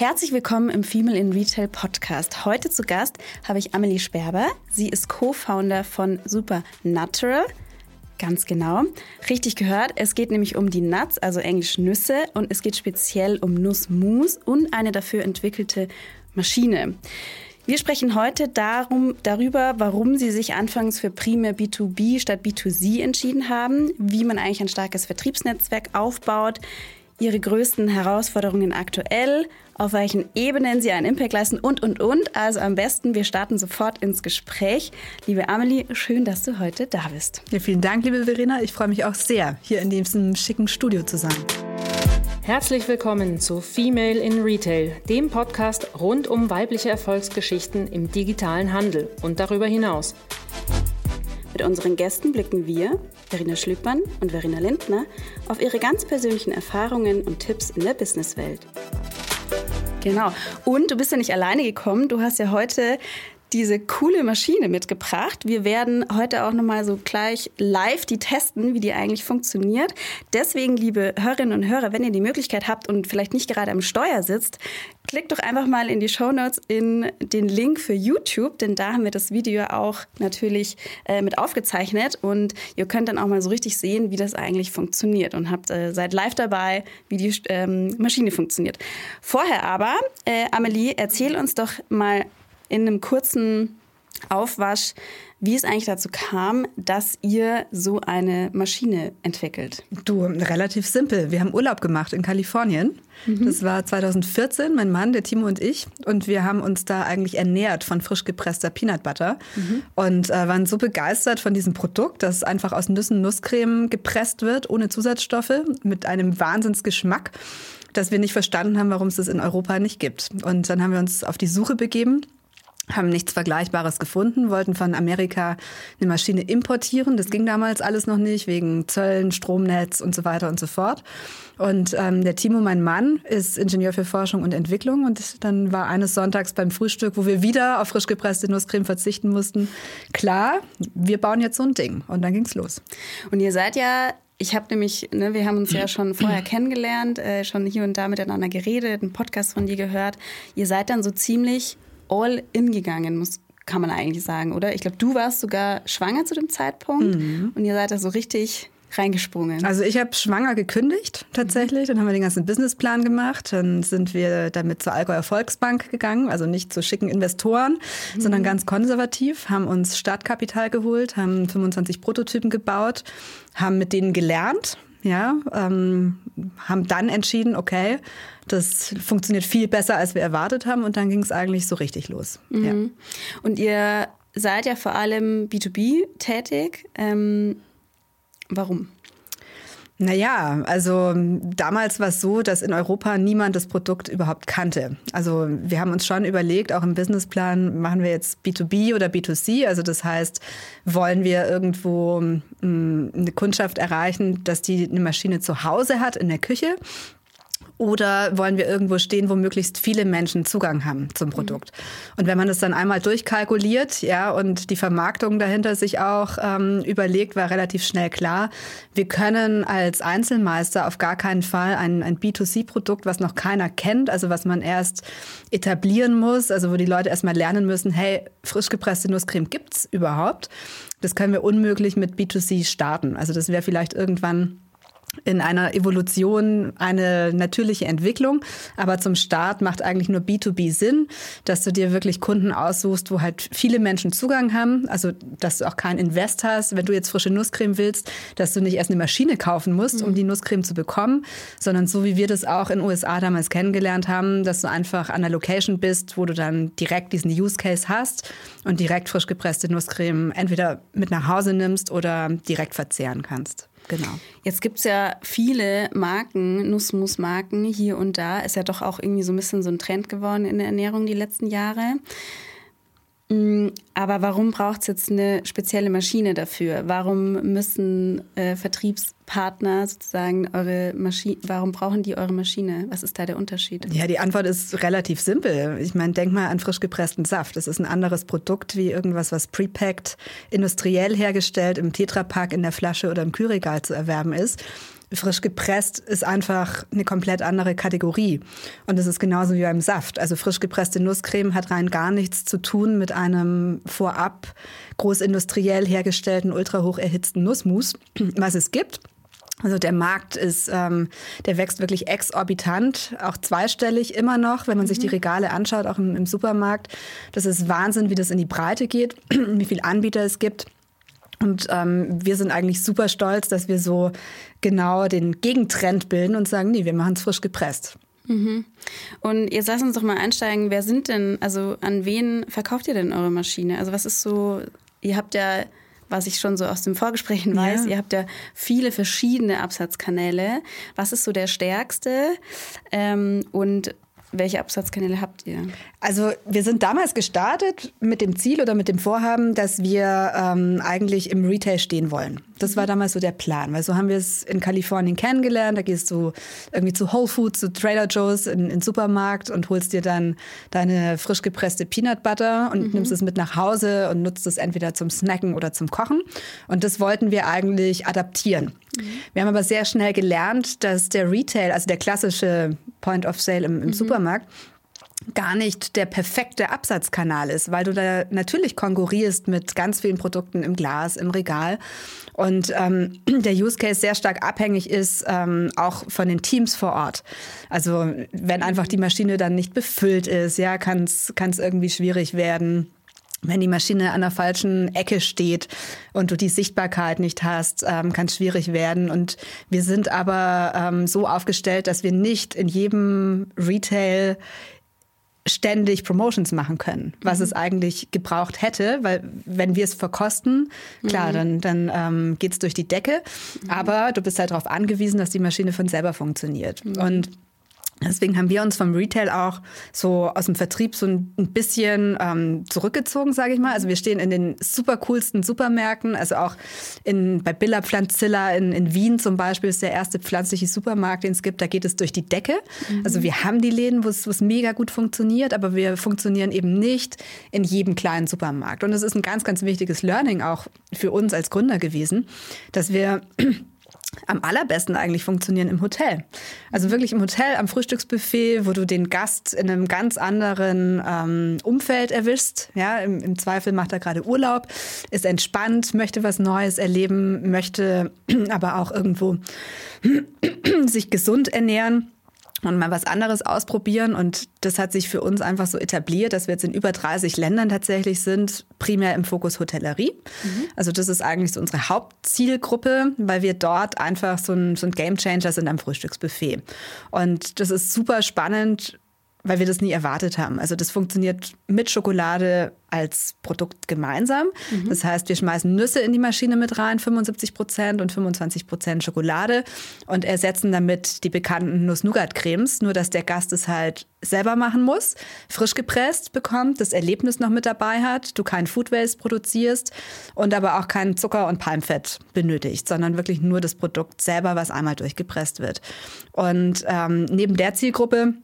Herzlich willkommen im Female in Retail Podcast. Heute zu Gast habe ich Amelie Sperber. Sie ist Co-Founder von Supernatural. Ganz genau. Richtig gehört. Es geht nämlich um die Nuts, also englisch Nüsse, und es geht speziell um Nussmus und eine dafür entwickelte Maschine. Wir sprechen heute darum, darüber, warum Sie sich anfangs für primär B2B statt B2C entschieden haben, wie man eigentlich ein starkes Vertriebsnetzwerk aufbaut, Ihre größten Herausforderungen aktuell, auf welchen Ebenen Sie einen Impact leisten und, und, und. Also am besten, wir starten sofort ins Gespräch. Liebe Amelie, schön, dass du heute da bist. Ja, vielen Dank, liebe Verena. Ich freue mich auch sehr, hier in diesem schicken Studio zu sein. Herzlich willkommen zu Female in Retail, dem Podcast rund um weibliche Erfolgsgeschichten im digitalen Handel und darüber hinaus. Mit unseren Gästen blicken wir, Verena Schlüppmann und Verena Lindner, auf ihre ganz persönlichen Erfahrungen und Tipps in der Businesswelt. Genau. Und du bist ja nicht alleine gekommen. Du hast ja heute diese coole Maschine mitgebracht. Wir werden heute auch nochmal so gleich live die testen, wie die eigentlich funktioniert. Deswegen, liebe Hörerinnen und Hörer, wenn ihr die Möglichkeit habt und vielleicht nicht gerade am Steuer sitzt, klickt doch einfach mal in die Show Notes in den Link für YouTube, denn da haben wir das Video auch natürlich äh, mit aufgezeichnet und ihr könnt dann auch mal so richtig sehen, wie das eigentlich funktioniert und habt äh, seid live dabei, wie die ähm, Maschine funktioniert. Vorher aber, äh, Amelie, erzähl uns doch mal in einem kurzen Aufwasch, wie es eigentlich dazu kam, dass ihr so eine Maschine entwickelt. Du, relativ simpel. Wir haben Urlaub gemacht in Kalifornien. Mhm. Das war 2014, mein Mann, der Timo und ich. Und wir haben uns da eigentlich ernährt von frisch gepresster Peanut Butter. Mhm. Und äh, waren so begeistert von diesem Produkt, das einfach aus Nüssen Nusscreme gepresst wird, ohne Zusatzstoffe, mit einem Wahnsinnsgeschmack dass wir nicht verstanden haben, warum es das in Europa nicht gibt. Und dann haben wir uns auf die Suche begeben haben nichts Vergleichbares gefunden, wollten von Amerika eine Maschine importieren. Das ging damals alles noch nicht, wegen Zöllen, Stromnetz und so weiter und so fort. Und ähm, der Timo, mein Mann, ist Ingenieur für Forschung und Entwicklung. Und dann war eines Sonntags beim Frühstück, wo wir wieder auf frisch gepresste Nusscreme verzichten mussten, klar, wir bauen jetzt so ein Ding. Und dann ging's los. Und ihr seid ja ich habe nämlich, ne, wir haben uns ja schon vorher kennengelernt, äh, schon hier und da miteinander geredet, einen Podcast von dir gehört. Ihr seid dann so ziemlich all in gegangen, muss, kann man eigentlich sagen, oder? Ich glaube, du warst sogar schwanger zu dem Zeitpunkt mhm. und ihr seid da so richtig reingesprungen. Also ich habe schwanger gekündigt tatsächlich, dann haben wir den ganzen Businessplan gemacht, dann sind wir damit zur Allgäuer Volksbank gegangen, also nicht zu schicken Investoren, mhm. sondern ganz konservativ, haben uns Startkapital geholt, haben 25 Prototypen gebaut, haben mit denen gelernt, ja, ähm, haben dann entschieden, okay, das funktioniert viel besser, als wir erwartet haben und dann ging es eigentlich so richtig los. Mhm. Ja. Und ihr seid ja vor allem B2B tätig. Ähm, warum? Naja, also damals war es so, dass in Europa niemand das Produkt überhaupt kannte. Also wir haben uns schon überlegt, auch im Businessplan, machen wir jetzt B2B oder B2C? Also das heißt, wollen wir irgendwo mh, mm, eine Kundschaft erreichen, dass die eine Maschine zu Hause hat in der Küche oder wollen wir irgendwo stehen, wo möglichst viele Menschen Zugang haben zum Produkt? Und wenn man das dann einmal durchkalkuliert, ja, und die Vermarktung dahinter sich auch ähm, überlegt, war relativ schnell klar, wir können als Einzelmeister auf gar keinen Fall ein, ein B2C-Produkt, was noch keiner kennt, also was man erst etablieren muss, also wo die Leute erstmal lernen müssen, hey, frisch gepresste Nusscreme gibt's überhaupt? Das können wir unmöglich mit B2C starten. Also das wäre vielleicht irgendwann in einer Evolution eine natürliche Entwicklung. Aber zum Start macht eigentlich nur B2B Sinn, dass du dir wirklich Kunden aussuchst, wo halt viele Menschen Zugang haben. Also, dass du auch keinen Invest hast. Wenn du jetzt frische Nusscreme willst, dass du nicht erst eine Maschine kaufen musst, um die Nusscreme zu bekommen, sondern so wie wir das auch in den USA damals kennengelernt haben, dass du einfach an der Location bist, wo du dann direkt diesen Use Case hast und direkt frisch gepresste Nusscreme entweder mit nach Hause nimmst oder direkt verzehren kannst. Genau. Jetzt gibt es ja viele Marken, Nussmus-Marken hier und da. Ist ja doch auch irgendwie so ein bisschen so ein Trend geworden in der Ernährung die letzten Jahre. Mm, aber warum braucht es jetzt eine spezielle Maschine dafür? Warum müssen äh, Vertriebspartner sozusagen eure Maschine, warum brauchen die eure Maschine? Was ist da der Unterschied? Ja, die Antwort ist relativ simpel. Ich meine, denk mal an frisch gepressten Saft. Das ist ein anderes Produkt wie irgendwas, was prepacked, industriell hergestellt, im Tetrapack, in der Flasche oder im Kühlregal zu erwerben ist. frisch gepresst ist einfach eine komplett andere Kategorie. Und das ist genauso wie beim Saft. Also frisch gepresste Nusscreme hat rein gar nichts zu tun mit einem vorab großindustriell hergestellten, ultrahoch erhitzten Nussmus, was es gibt. Also der Markt ist, ähm, der wächst wirklich exorbitant, auch zweistellig immer noch, wenn man sich die mhm. Regale anschaut, auch im, im Supermarkt. Das ist Wahnsinn, wie das in die Breite geht, wie viele Anbieter es gibt. Und ähm, wir sind eigentlich super stolz, dass wir so genau den Gegentrend bilden und sagen, nee, wir machen es frisch gepresst. Mhm. Und jetzt lass uns doch mal einsteigen. Wer sind denn, also an wen verkauft ihr denn eure Maschine? Also was ist so, ihr habt ja, was ich schon so aus dem Vorgesprächen weiß, ja. ihr habt ja viele verschiedene Absatzkanäle. Was ist so der stärkste? Ähm, und welche Absatzkanäle habt ihr? Also wir sind damals gestartet mit dem Ziel oder mit dem Vorhaben, dass wir ähm, eigentlich im Retail stehen wollen. Das war damals so der Plan, weil so haben wir es in Kalifornien kennengelernt. Da gehst du irgendwie zu Whole Foods, zu Trader Joe's in, in den Supermarkt und holst dir dann deine frisch gepresste Peanut Butter und mhm. nimmst es mit nach Hause und nutzt es entweder zum Snacken oder zum Kochen. Und das wollten wir eigentlich adaptieren. Mhm. Wir haben aber sehr schnell gelernt, dass der Retail, also der klassische Point of Sale im, im mhm. Supermarkt, gar nicht der perfekte Absatzkanal ist, weil du da natürlich konkurrierst mit ganz vielen Produkten im Glas, im Regal. Und ähm, der Use Case sehr stark abhängig ist ähm, auch von den Teams vor Ort. Also wenn einfach die Maschine dann nicht befüllt ist, ja, kann es irgendwie schwierig werden wenn die Maschine an der falschen Ecke steht und du die Sichtbarkeit nicht hast, ähm, kann es schwierig werden. Und wir sind aber ähm, so aufgestellt, dass wir nicht in jedem Retail ständig Promotions machen können, was mhm. es eigentlich gebraucht hätte, weil wenn wir es verkosten, klar, mhm. dann, dann ähm, geht es durch die Decke, mhm. aber du bist halt darauf angewiesen, dass die Maschine von selber funktioniert. Mhm. Und Deswegen haben wir uns vom Retail auch so aus dem Vertrieb so ein bisschen ähm, zurückgezogen, sage ich mal. Also wir stehen in den super coolsten Supermärkten, also auch in, bei Billa Pflanzilla in, in Wien zum Beispiel ist der erste pflanzliche Supermarkt, den es gibt. Da geht es durch die Decke. Mhm. Also wir haben die Läden, wo es mega gut funktioniert, aber wir funktionieren eben nicht in jedem kleinen Supermarkt. Und das ist ein ganz, ganz wichtiges Learning auch für uns als Gründer gewesen, dass wir am allerbesten eigentlich funktionieren im Hotel. Also wirklich im Hotel am Frühstücksbuffet, wo du den Gast in einem ganz anderen ähm, Umfeld erwischst. Ja, im, im Zweifel macht er gerade Urlaub, ist entspannt, möchte was Neues erleben, möchte aber auch irgendwo sich gesund ernähren und mal was anderes ausprobieren. Und das hat sich für uns einfach so etabliert, dass wir jetzt in über 30 Ländern tatsächlich sind, primär im Fokus Hotellerie. Mhm. Also das ist eigentlich so unsere Hauptzielgruppe, weil wir dort einfach so ein, so ein Game Changer sind am Frühstücksbuffet. Und das ist super spannend, weil wir das nie erwartet haben. Also das funktioniert mit Schokolade als Produkt gemeinsam. Mhm. Das heißt, wir schmeißen Nüsse in die Maschine mit rein, 75 Prozent und 25 Prozent Schokolade und ersetzen damit die bekannten Nuss-Nougat-Cremes. Nur, dass der Gast es halt selber machen muss, frisch gepresst bekommt, das Erlebnis noch mit dabei hat, du kein Food Waste produzierst und aber auch kein Zucker und Palmfett benötigt, sondern wirklich nur das Produkt selber, was einmal durchgepresst wird. Und ähm, neben der Zielgruppe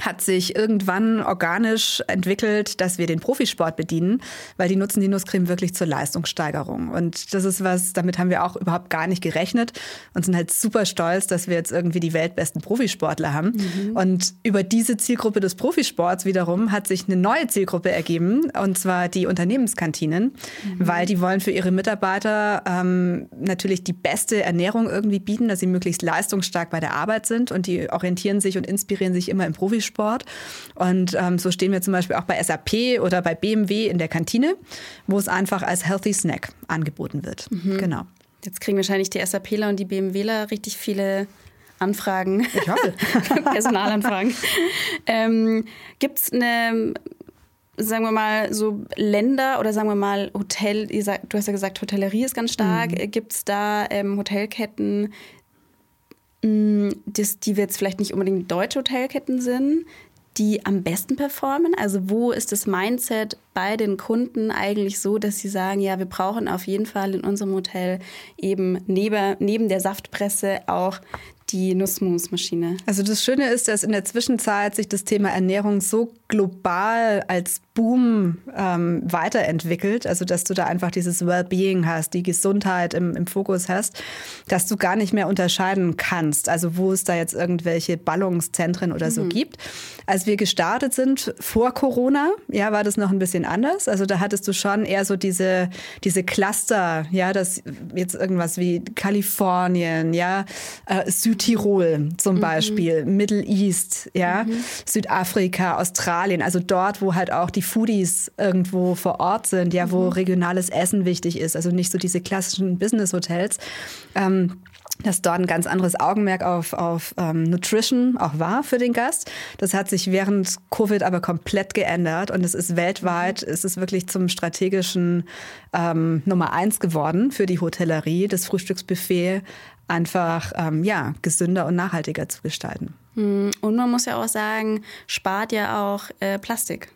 hat sich irgendwann organisch entwickelt, dass wir den Profisport bedienen, weil die nutzen die Nusscreme wirklich zur Leistungssteigerung. Und das ist was, damit haben wir auch überhaupt gar nicht gerechnet und sind halt super stolz, dass wir jetzt irgendwie die weltbesten Profisportler haben. Mhm. Und über diese Zielgruppe des Profisports wiederum hat sich eine neue Zielgruppe ergeben, und zwar die Unternehmenskantinen, mhm. weil die wollen für ihre Mitarbeiter ähm, natürlich die beste Ernährung irgendwie bieten, dass sie möglichst leistungsstark bei der Arbeit sind und die orientieren sich und inspirieren sich immer im Profisport Sport. Und ähm, so stehen wir zum Beispiel auch bei SAP oder bei BMW in der Kantine, wo es einfach als Healthy Snack angeboten wird. Mhm. Genau. Jetzt kriegen wahrscheinlich die SAPler und die BMWler richtig viele Anfragen. Ich hoffe. Personalanfragen. ähm, Gibt es eine sagen wir mal, so Länder oder sagen wir mal Hotel, du hast ja gesagt, Hotellerie ist ganz stark. Mhm. Gibt es da ähm, Hotelketten, das, die jetzt vielleicht nicht unbedingt deutsche Hotelketten sind, die am besten performen? Also wo ist das Mindset bei den Kunden eigentlich so, dass sie sagen, ja, wir brauchen auf jeden Fall in unserem Hotel eben neben, neben der Saftpresse auch die Nussmusmaschine? Also das Schöne ist, dass in der Zwischenzeit sich das Thema Ernährung so global als Boom ähm, weiterentwickelt, also dass du da einfach dieses Wellbeing hast, die Gesundheit im, im Fokus hast, dass du gar nicht mehr unterscheiden kannst, also wo es da jetzt irgendwelche Ballungszentren oder so mhm. gibt. Als wir gestartet sind vor Corona, ja, war das noch ein bisschen anders. Also da hattest du schon eher so diese, diese Cluster, ja, das jetzt irgendwas wie Kalifornien, ja, äh, Südtirol zum mhm. Beispiel, Middle East, ja, mhm. Südafrika, Australien, also dort, wo halt auch die Foodies irgendwo vor Ort sind, ja, wo mhm. regionales Essen wichtig ist, also nicht so diese klassischen Business-Hotels. Ähm, dass dort ein ganz anderes Augenmerk auf, auf ähm, Nutrition auch war für den Gast. Das hat sich während Covid aber komplett geändert und es ist weltweit, mhm. es ist wirklich zum strategischen ähm, Nummer eins geworden für die Hotellerie, das Frühstücksbuffet einfach ähm, ja, gesünder und nachhaltiger zu gestalten. Mhm. Und man muss ja auch sagen, spart ja auch äh, Plastik.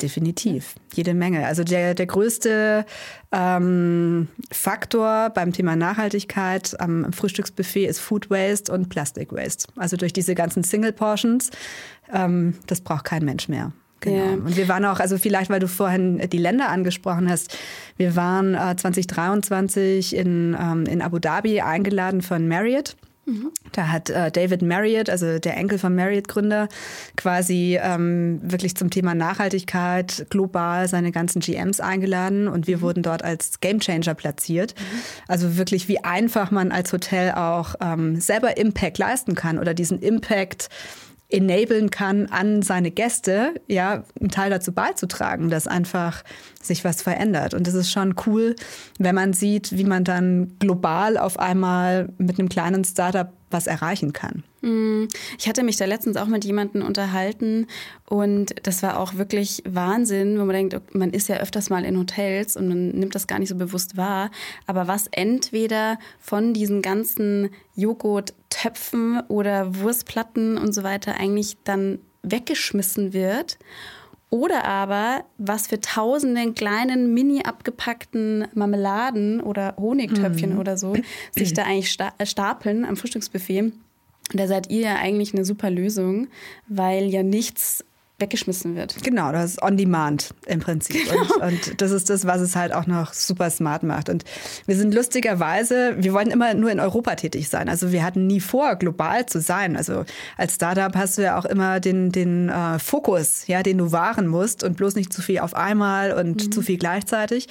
Definitiv, jede Menge. Also der, der größte ähm, Faktor beim Thema Nachhaltigkeit am Frühstücksbuffet ist Food Waste und Plastic Waste. Also durch diese ganzen Single Portions, ähm, das braucht kein Mensch mehr. Genau. Ja. Und wir waren auch, also vielleicht, weil du vorhin die Länder angesprochen hast, wir waren äh, 2023 in, ähm, in Abu Dhabi eingeladen von Marriott. Da hat äh, David Marriott, also der Enkel von Marriott-Gründer, quasi ähm, wirklich zum Thema Nachhaltigkeit global seine ganzen GMs eingeladen und wir mhm. wurden dort als Gamechanger platziert. Mhm. Also wirklich, wie einfach man als Hotel auch ähm, selber Impact leisten kann oder diesen Impact enablen kann, an seine Gäste, ja, einen Teil dazu beizutragen, dass einfach sich was verändert. Und das ist schon cool, wenn man sieht, wie man dann global auf einmal mit einem kleinen Startup was erreichen kann. Mm, ich hatte mich da letztens auch mit jemandem unterhalten und das war auch wirklich Wahnsinn, wo man denkt, man ist ja öfters mal in Hotels und man nimmt das gar nicht so bewusst wahr. Aber was entweder von diesen ganzen Joghurt-Töpfen oder Wurstplatten und so weiter eigentlich dann weggeschmissen wird oder aber, was für tausenden kleinen, mini abgepackten Marmeladen oder Honigtöpfchen mm. oder so sich da eigentlich stapeln am Frühstücksbuffet. Da seid ihr ja eigentlich eine super Lösung, weil ja nichts weggeschmissen wird. Genau, das ist on demand im Prinzip. Genau. Und, und, das ist das, was es halt auch noch super smart macht. Und wir sind lustigerweise, wir wollen immer nur in Europa tätig sein. Also wir hatten nie vor, global zu sein. Also als Startup hast du ja auch immer den, den äh, Fokus, ja, den du wahren musst und bloß nicht zu viel auf einmal und mhm. zu viel gleichzeitig.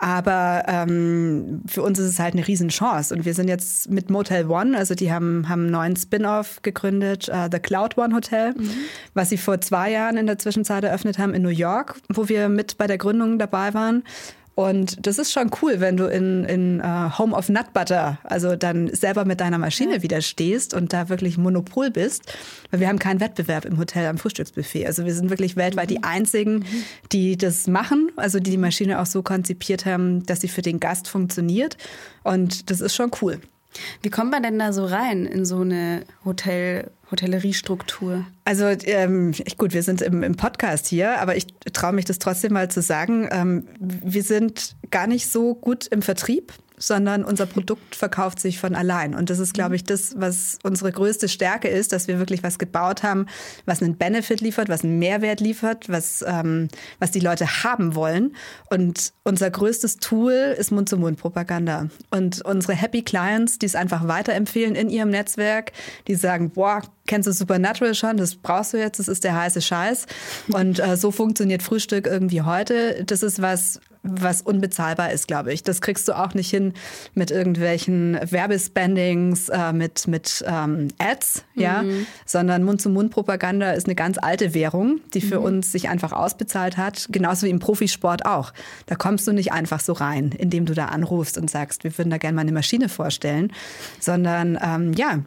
Aber ähm, für uns ist es halt eine Riesenchance. Und wir sind jetzt mit Motel One, also die haben, haben einen neuen Spin-off gegründet, uh, The Cloud One Hotel, mhm. was sie vor zwei Jahren in der Zwischenzeit eröffnet haben in New York, wo wir mit bei der Gründung dabei waren. Und das ist schon cool, wenn du in, in uh, Home of Nut Butter, also dann selber mit deiner Maschine ja. wieder stehst und da wirklich Monopol bist. Weil wir haben keinen Wettbewerb im Hotel am Frühstücksbuffet. Also wir sind wirklich weltweit mhm. die einzigen, mhm. die das machen, also die die Maschine auch so konzipiert haben, dass sie für den Gast funktioniert. Und das ist schon cool. Wie kommt man denn da so rein in so eine Hotel, Hotelleriestruktur? Also ähm, gut, wir sind im, im, Podcast hier, aber ich traue mich das trotzdem mal zu sagen. Ähm, wir sind gar nicht so gut im Vertrieb sondern unser Produkt verkauft sich von allein. Und das ist, glaube ich, das, was unsere größte Stärke ist, dass wir wirklich was gebaut haben, was einen Benefit liefert, was einen Mehrwert liefert, was, ähm, was die Leute haben wollen. Und unser größtes Tool ist Mund-zu-Mund-Propaganda. Und unsere Happy Clients, die es einfach weiterempfehlen in ihrem Netzwerk, die sagen, boah, kennst du Supernatural schon, das brauchst du jetzt, das ist der heiße Scheiß. Und äh, so funktioniert Frühstück irgendwie heute. Das ist was, was unbezahlbar ist, glaube ich. Das kriegst du auch nicht hin mit irgendwelchen Werbespendings, äh, mit, mit ähm, Ads, ja, mhm. sondern Mund-zu-Mund-Propaganda ist eine ganz alte Währung, die für mhm. uns sich einfach ausbezahlt hat, genauso wie im Profisport auch. Da kommst du nicht einfach so rein, indem du da anrufst und sagst, wir würden da gerne mal eine Maschine vorstellen, sondern ähm, ja,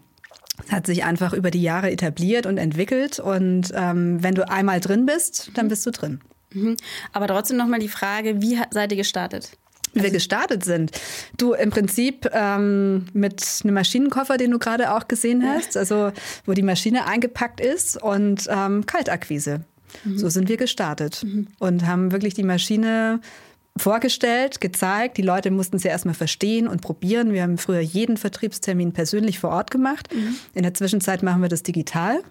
es hat sich einfach über die Jahre etabliert und entwickelt. Und ähm, wenn du einmal drin bist, dann bist du drin. Mhm. Aber trotzdem nochmal die Frage, wie seid ihr gestartet? Wie wir gestartet sind. Du im Prinzip ähm, mit einem Maschinenkoffer, den du gerade auch gesehen hast, also wo die Maschine eingepackt ist und ähm, Kaltakquise. Mhm. So sind wir gestartet mhm. und haben wirklich die Maschine vorgestellt, gezeigt. Die Leute mussten ja erstmal verstehen und probieren. Wir haben früher jeden Vertriebstermin persönlich vor Ort gemacht. Mhm. In der Zwischenzeit machen wir das digital.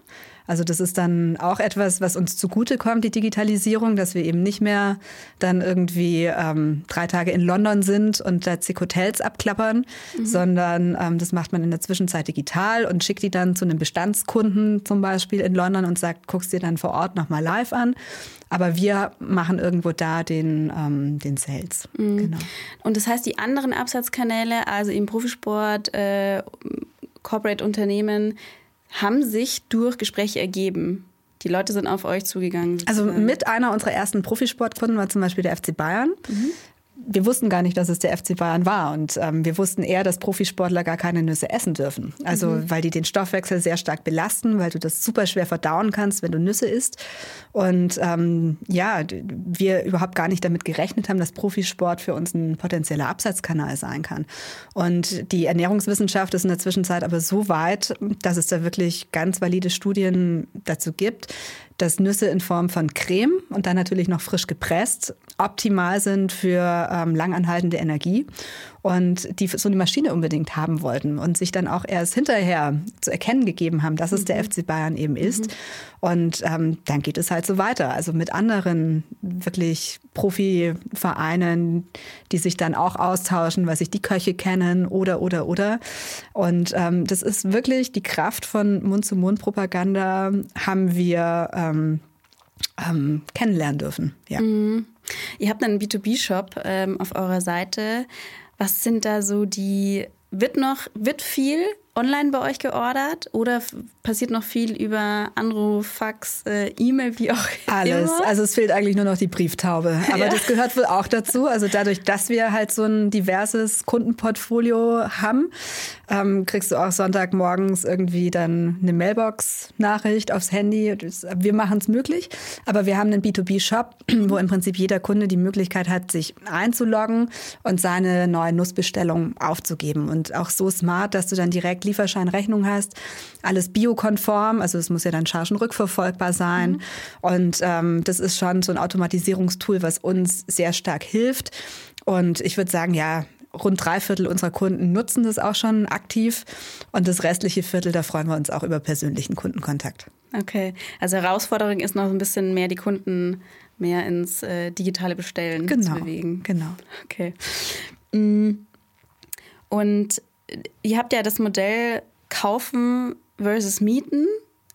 Also das ist dann auch etwas, was uns zugutekommt, die Digitalisierung, dass wir eben nicht mehr dann irgendwie ähm, drei Tage in London sind und da zig Hotels abklappern, mhm. sondern ähm, das macht man in der Zwischenzeit digital und schickt die dann zu einem Bestandskunden zum Beispiel in London und sagt, guckst dir dann vor Ort nochmal live an. Aber wir machen irgendwo da den, ähm, den Sales. Mhm. Genau. Und das heißt, die anderen Absatzkanäle, also im Profisport, äh, Corporate-Unternehmen, haben sich durch Gespräche ergeben. Die Leute sind auf euch zugegangen. Sozusagen. Also mit einer unserer ersten Profisportkunden war zum Beispiel der FC Bayern. Mhm wir wussten gar nicht, dass es der FC Bayern war. Und ähm, wir wussten eher, dass Profisportler gar keine Nüsse essen dürfen. Also, mhm. weil die den Stoffwechsel sehr stark belasten, weil du das super schwer verdauen kannst, wenn du Nüsse isst. Und ähm, ja, wir überhaupt gar nicht damit gerechnet haben, dass Profisport für uns ein potenzieller Absatzkanal sein kann. Und die Ernährungswissenschaft ist in der Zwischenzeit aber so weit, dass es da wirklich ganz valide Studien dazu gibt, dass Nüsse in Form von Creme und dann natürlich noch frisch gepresst optimal sind für ähm, langanhaltende Energie und die so eine Maschine unbedingt haben wollten und sich dann auch erst hinterher zu erkennen gegeben haben, dass es mhm. der FC Bayern eben ist. Mhm. Und ähm, dann geht es halt so weiter. Also mit anderen wirklich Profivereinen, die sich dann auch austauschen, weil sich die Köche kennen oder, oder, oder. Und ähm, das ist wirklich die Kraft von Mund-zu-Mund-Propaganda haben wir ähm, ähm, kennenlernen dürfen. Ja. Mhm. Ihr habt einen B2B-Shop ähm, auf eurer Seite. Was sind da so die, wird noch, wird viel online bei euch geordert oder passiert noch viel über Anruf, Fax, äh, E-Mail, wie auch Alles. Immer? Also es fehlt eigentlich nur noch die Brieftaube. Aber ja. das gehört wohl auch dazu. Also dadurch, dass wir halt so ein diverses Kundenportfolio haben, ähm, kriegst du auch Sonntagmorgens irgendwie dann eine Mailbox-Nachricht aufs Handy. Wir machen es möglich. Aber wir haben einen B2B-Shop, wo im Prinzip jeder Kunde die Möglichkeit hat, sich einzuloggen und seine neue Nussbestellung aufzugeben. Und auch so smart, dass du dann direkt Lieferschein, Rechnung hast. Alles biokonform, also es muss ja dann chargenrückverfolgbar sein. Mhm. Und ähm, das ist schon so ein Automatisierungstool, was uns sehr stark hilft. Und ich würde sagen, ja, rund drei Viertel unserer Kunden nutzen das auch schon aktiv. Und das restliche Viertel, da freuen wir uns auch über persönlichen Kundenkontakt. Okay, also Herausforderung ist noch ein bisschen mehr die Kunden mehr ins äh, digitale Bestellen genau, zu bewegen. Genau. Okay. Mm. Und ihr habt ja das Modell kaufen versus mieten.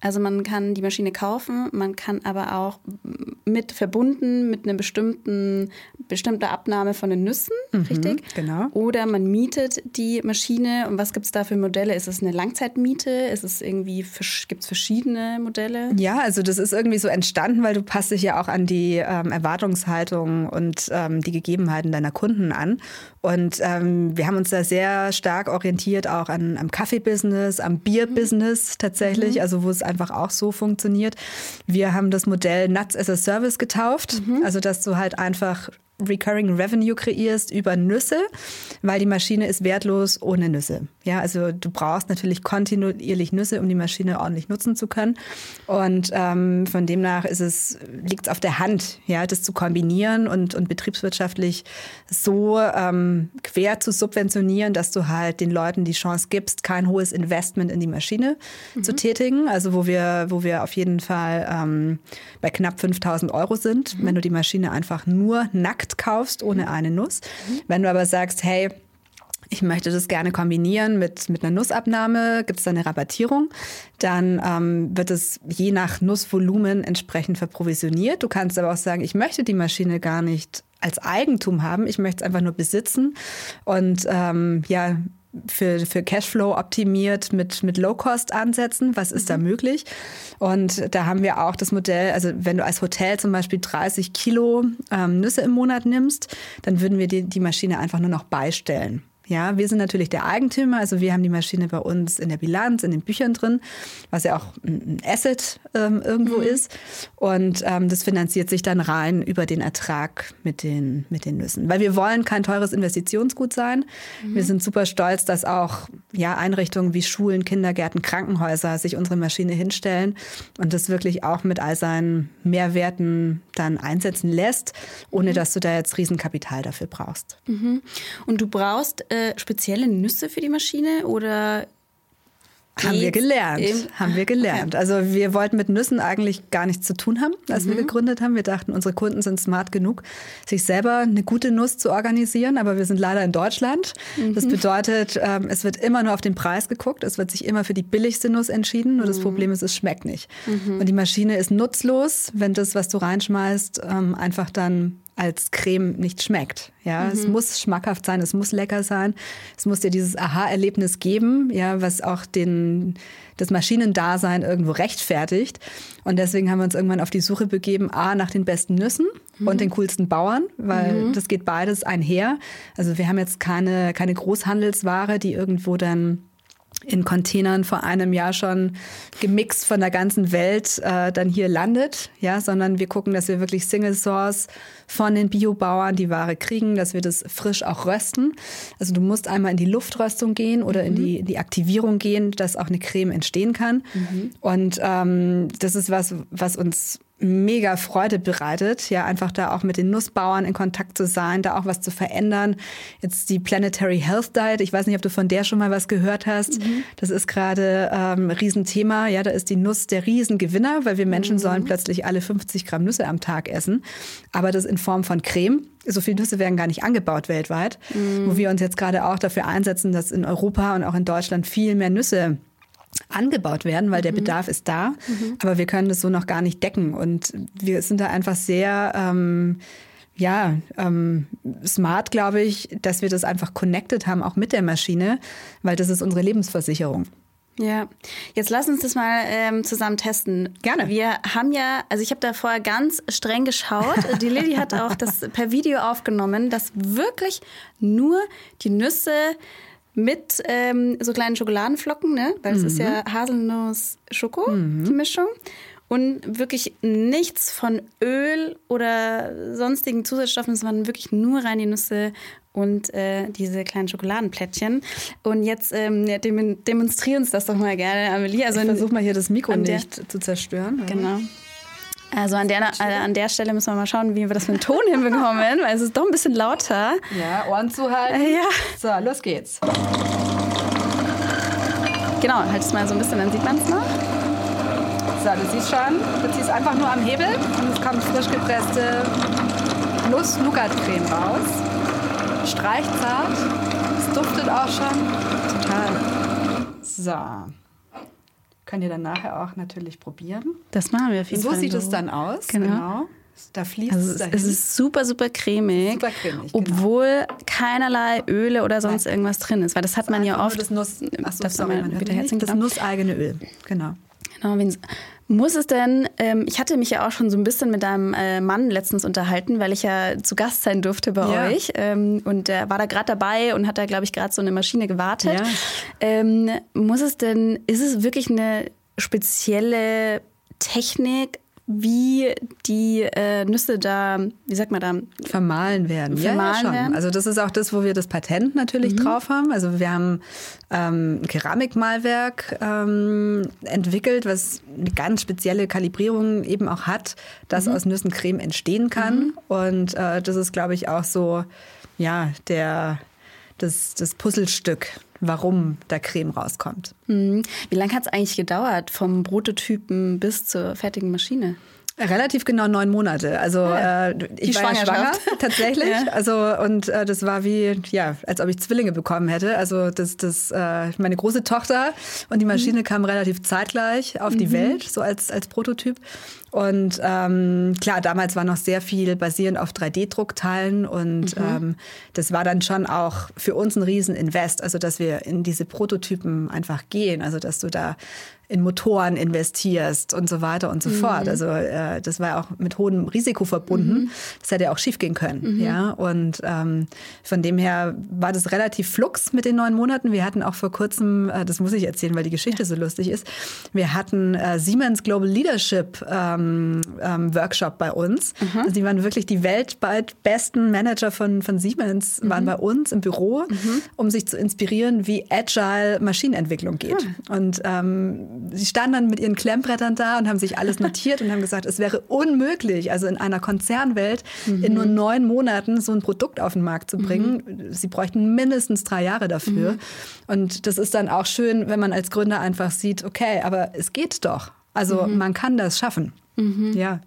Also man kann die Maschine kaufen, man kann aber auch mit verbunden mit einer bestimmten bestimmter Abnahme von den Nüssen, mhm, richtig? Genau. Oder man mietet die Maschine. Und was gibt es da für Modelle? Ist es eine Langzeitmiete? Ist es irgendwie gibt es verschiedene Modelle? Ja, also das ist irgendwie so entstanden, weil du passt dich ja auch an die ähm, Erwartungshaltung und ähm, die Gegebenheiten deiner Kunden an. Und ähm, wir haben uns da sehr stark orientiert auch an, am Kaffeebusiness, am Bierbusiness tatsächlich, mhm. also wo es einfach auch so funktioniert. Wir haben das Modell Nuts as a Service getauft, mhm. also dass du halt einfach Recurring Revenue kreierst über Nüsse, weil die Maschine ist wertlos ohne Nüsse. Ja, also du brauchst natürlich kontinuierlich Nüsse, um die Maschine ordentlich nutzen zu können. Und ähm, von demnach ist es, liegt es auf der Hand, ja, das zu kombinieren und, und betriebswirtschaftlich so ähm, quer zu subventionieren, dass du halt den Leuten die Chance gibst, kein hohes Investment in die Maschine mhm. zu tätigen. Also wo wir, wo wir auf jeden Fall ähm, bei knapp 5000 Euro sind, mhm. wenn du die Maschine einfach nur nackt kaufst, ohne eine Nuss. Wenn du aber sagst, hey, ich möchte das gerne kombinieren mit, mit einer Nussabnahme, gibt es da eine Rabattierung, dann ähm, wird es je nach Nussvolumen entsprechend verprovisioniert. Du kannst aber auch sagen, ich möchte die Maschine gar nicht als Eigentum haben, ich möchte es einfach nur besitzen und ähm, ja, für, für Cashflow optimiert mit, mit Low-Cost-Ansätzen. Was ist mhm. da möglich? Und da haben wir auch das Modell, also wenn du als Hotel zum Beispiel 30 Kilo ähm, Nüsse im Monat nimmst, dann würden wir die, die Maschine einfach nur noch beistellen. Ja, wir sind natürlich der Eigentümer, also wir haben die Maschine bei uns in der Bilanz, in den Büchern drin, was ja auch ein Asset ähm, irgendwo mhm. ist. Und ähm, das finanziert sich dann rein über den Ertrag mit den, mit den Nüssen. Weil wir wollen kein teures Investitionsgut sein. Mhm. Wir sind super stolz, dass auch ja, Einrichtungen wie Schulen, Kindergärten, Krankenhäuser sich unsere Maschine hinstellen und das wirklich auch mit all seinen Mehrwerten dann einsetzen lässt, ohne mhm. dass du da jetzt Riesenkapital dafür brauchst. Mhm. Und du brauchst äh, spezielle Nüsse für die Maschine oder haben wir gelernt. Haben wir gelernt. Okay. Also wir wollten mit Nüssen eigentlich gar nichts zu tun haben, als mhm. wir gegründet haben. Wir dachten, unsere Kunden sind smart genug, sich selber eine gute Nuss zu organisieren. Aber wir sind leider in Deutschland. Mhm. Das bedeutet, ähm, es wird immer nur auf den Preis geguckt. Es wird sich immer für die billigste Nuss entschieden. Nur das mhm. Problem ist, es schmeckt nicht. Mhm. Und die Maschine ist nutzlos, wenn das, was du reinschmeißt, ähm, einfach dann als Creme nicht schmeckt. Ja, mhm. es muss schmackhaft sein, es muss lecker sein, es muss dir dieses Aha-Erlebnis geben, ja, was auch den, das Maschinendasein irgendwo rechtfertigt. Und deswegen haben wir uns irgendwann auf die Suche begeben, A, nach den besten Nüssen mhm. und den coolsten Bauern, weil mhm. das geht beides einher. Also wir haben jetzt keine, keine Großhandelsware, die irgendwo dann in Containern vor einem Jahr schon gemixt von der ganzen Welt äh, dann hier landet, ja, sondern wir gucken, dass wir wirklich Single Source von den Biobauern die Ware kriegen, dass wir das frisch auch rösten. Also du musst einmal in die Luftröstung gehen oder mhm. in, die, in die Aktivierung gehen, dass auch eine Creme entstehen kann. Mhm. Und ähm, das ist was, was uns mega Freude bereitet, ja, einfach da auch mit den Nussbauern in Kontakt zu sein, da auch was zu verändern. Jetzt die Planetary Health Diet, ich weiß nicht, ob du von der schon mal was gehört hast. Mhm. Das ist gerade ähm, Riesenthema. Ja, da ist die Nuss der Riesengewinner, weil wir Menschen mhm. sollen plötzlich alle 50 Gramm Nüsse am Tag essen. Aber das in Form von Creme. So viele Nüsse werden gar nicht angebaut weltweit, mhm. wo wir uns jetzt gerade auch dafür einsetzen, dass in Europa und auch in Deutschland viel mehr Nüsse angebaut werden, weil der mhm. Bedarf ist da, mhm. aber wir können das so noch gar nicht decken. Und wir sind da einfach sehr ähm, ja, ähm, smart, glaube ich, dass wir das einfach connected haben, auch mit der Maschine, weil das ist unsere Lebensversicherung. Ja, jetzt lass uns das mal ähm, zusammen testen. Gerne. Wir haben ja, also ich habe da vorher ganz streng geschaut. Die Lilly hat auch das per Video aufgenommen, dass wirklich nur die Nüsse mit ähm, so kleinen Schokoladenflocken, ne? weil es mhm. ist ja mhm. Haselnuss-Schoko, mhm. die Mischung. Und wirklich nichts von Öl oder sonstigen Zusatzstoffen, es waren wirklich nur rein die Nüsse und äh, diese kleinen Schokoladenplättchen. Und jetzt ähm, demonstrieren uns das doch mal gerne, Amelie. Also ich versuche mal hier das Mikro nicht zu zerstören. Genau. Also an der, äh, an der Stelle müssen wir mal schauen, wie wir das für einen Ton hinbekommen, weil es ist doch ein bisschen lauter. Ja, Ohren zuhalten. Ja. So, los geht's. Genau, halt es mal so ein bisschen, dann sieht man es noch. So, du siehst schon, du ziehst einfach nur am Hebel und es kommt frisch gepresste Nuss-Nougat-Creme raus. Streicht zart, es duftet auch schon. Total. So. Könnt ihr dann nachher auch natürlich probieren. Das machen wir auf jeden so Fall. So sieht es dann aus. Genau. genau. Da fließt also es dahin. Es ist super, super cremig, super cremig genau. obwohl genau. keinerlei Öle oder sonst irgendwas drin ist. Weil das hat das man ja oft. Das, Nuss, achso, das sorry, man wieder das genau. nusseigene Öl. Genau. Genau, muss es denn, ähm, ich hatte mich ja auch schon so ein bisschen mit deinem äh, Mann letztens unterhalten, weil ich ja zu Gast sein durfte bei ja. euch. Ähm, und er war da gerade dabei und hat da, glaube ich, gerade so eine Maschine gewartet. Ja. Ähm, muss es denn, ist es wirklich eine spezielle Technik, wie die äh, Nüsse da, wie sagt man da? Vermahlen werden. Vermahlen ja, ja, werden. Also das ist auch das, wo wir das Patent natürlich mhm. drauf haben. Also wir haben ähm, ein Keramikmalwerk ähm, entwickelt, was eine ganz spezielle Kalibrierung eben auch hat, dass mhm. aus Nüssen Creme entstehen kann. Mhm. Und äh, das ist, glaube ich, auch so, ja, der, das, das Puzzlestück warum da Creme rauskommt. Mhm. Wie lange hat es eigentlich gedauert vom Prototypen bis zur fertigen Maschine? Relativ genau neun Monate. Also ja. äh, ich war ja schwanger tatsächlich. ja. Also und äh, das war wie ja, als ob ich Zwillinge bekommen hätte. Also das, das äh, meine große Tochter und die Maschine mhm. kamen relativ zeitgleich auf die mhm. Welt, so als als Prototyp. Und ähm, klar, damals war noch sehr viel basierend auf 3D-Druckteilen und mhm. ähm, das war dann schon auch für uns ein Rieseninvest, also dass wir in diese Prototypen einfach gehen, also dass du da in Motoren investierst und so weiter und so mhm. fort. Also äh, das war auch mit hohem Risiko verbunden. Mhm. Das hätte auch schief gehen können. Mhm. Ja? Und ähm, von dem her war das relativ flux mit den neun Monaten. Wir hatten auch vor kurzem, äh, das muss ich erzählen, weil die Geschichte ja. so lustig ist, wir hatten äh, Siemens Global Leadership ähm, ähm, Workshop bei uns. Mhm. Also die waren wirklich die weltweit besten Manager von, von Siemens, waren mhm. bei uns im Büro, mhm. um sich zu inspirieren, wie agile Maschinenentwicklung geht. Und ähm, sie standen dann mit ihren Klemmbrettern da und haben sich alles notiert und haben gesagt, es wäre unmöglich, also in einer Konzernwelt mhm. in nur neun Monaten so ein Produkt auf den Markt zu bringen. Mhm. Sie bräuchten mindestens drei Jahre dafür. Und das ist dann auch schön, wenn man als Gründer einfach sieht, okay, aber es geht doch. Also mhm. man kann das schaffen. Mhm. Ja.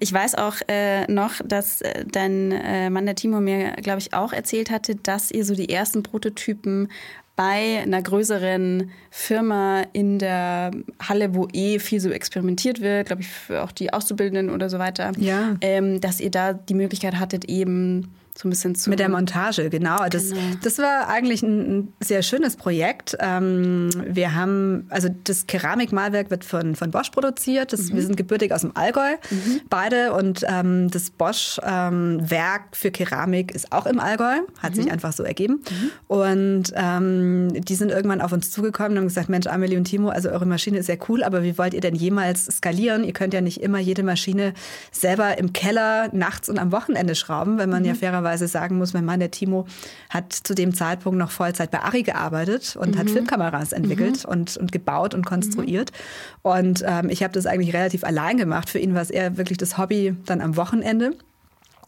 Ich weiß auch äh, noch, dass äh, dein äh, Mann, der Timo, mir, glaube ich, auch erzählt hatte, dass ihr so die ersten Prototypen bei einer größeren Firma in der Halle, wo eh viel so experimentiert wird, glaube ich, für auch die Auszubildenden oder so weiter, ja. ähm, dass ihr da die Möglichkeit hattet, eben so ein bisschen zu. Mit der Montage, genau. Das, genau. das war eigentlich ein, sehr schönes Projekt. Ähm, wir haben, also das Keramikmalwerk wird von, von Bosch produziert. Das, mhm. Wir sind gebürtig aus dem Allgäu, mhm. beide. Und ähm, das Bosch-Werk ähm, für Keramik ist auch im Allgäu. Hat mhm. sich einfach so ergeben. Mhm. Und ähm, die sind irgendwann auf uns zugekommen und haben gesagt, Mensch, Amelie und Timo, also eure Maschine ist sehr cool, aber wie wollt ihr denn jemals skalieren? Ihr könnt ja nicht immer jede Maschine selber im Keller nachts und am Wochenende schrauben, wenn man ja mhm. fairer fairerweise sagen muss, mein Mann, der Timo, hat zu dem Zeitpunkt noch Vollzeit bei Ari gearbeitet und mhm. hat Filmkameras entwickelt mhm. und, und gebaut und konstruiert. Mhm. Und ähm, ich habe das eigentlich relativ allein gemacht. Für ihn war es eher wirklich das Hobby dann am Wochenende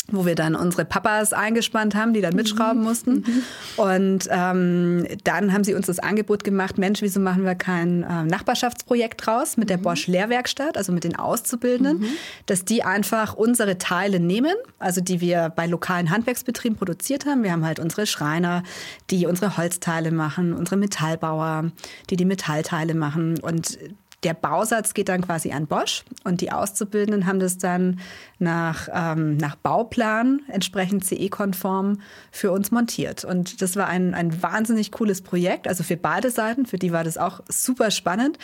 wo wir dann unsere Papas eingespannt haben, die dann mitschrauben mhm. mussten. Mhm. Und ähm, dann haben sie uns das Angebot gemacht, Mensch, wieso machen wir kein äh, Nachbarschaftsprojekt draus mit der mhm. Bosch Lehrwerkstatt, also mit den Auszubildenden, mhm. dass die einfach unsere Teile nehmen, also die wir bei lokalen Handwerksbetrieben produziert haben. Wir haben halt unsere Schreiner, die unsere Holzteile machen, unsere Metallbauer, die die Metallteile machen. Und der Bausatz geht dann quasi an Bosch und die Auszubildenden haben das dann nach, ähm, nach Bauplan entsprechend CE-konform für uns montiert. Und das war ein, ein wahnsinnig cooles Projekt, also für beide Seiten. Für die war das auch super spannend.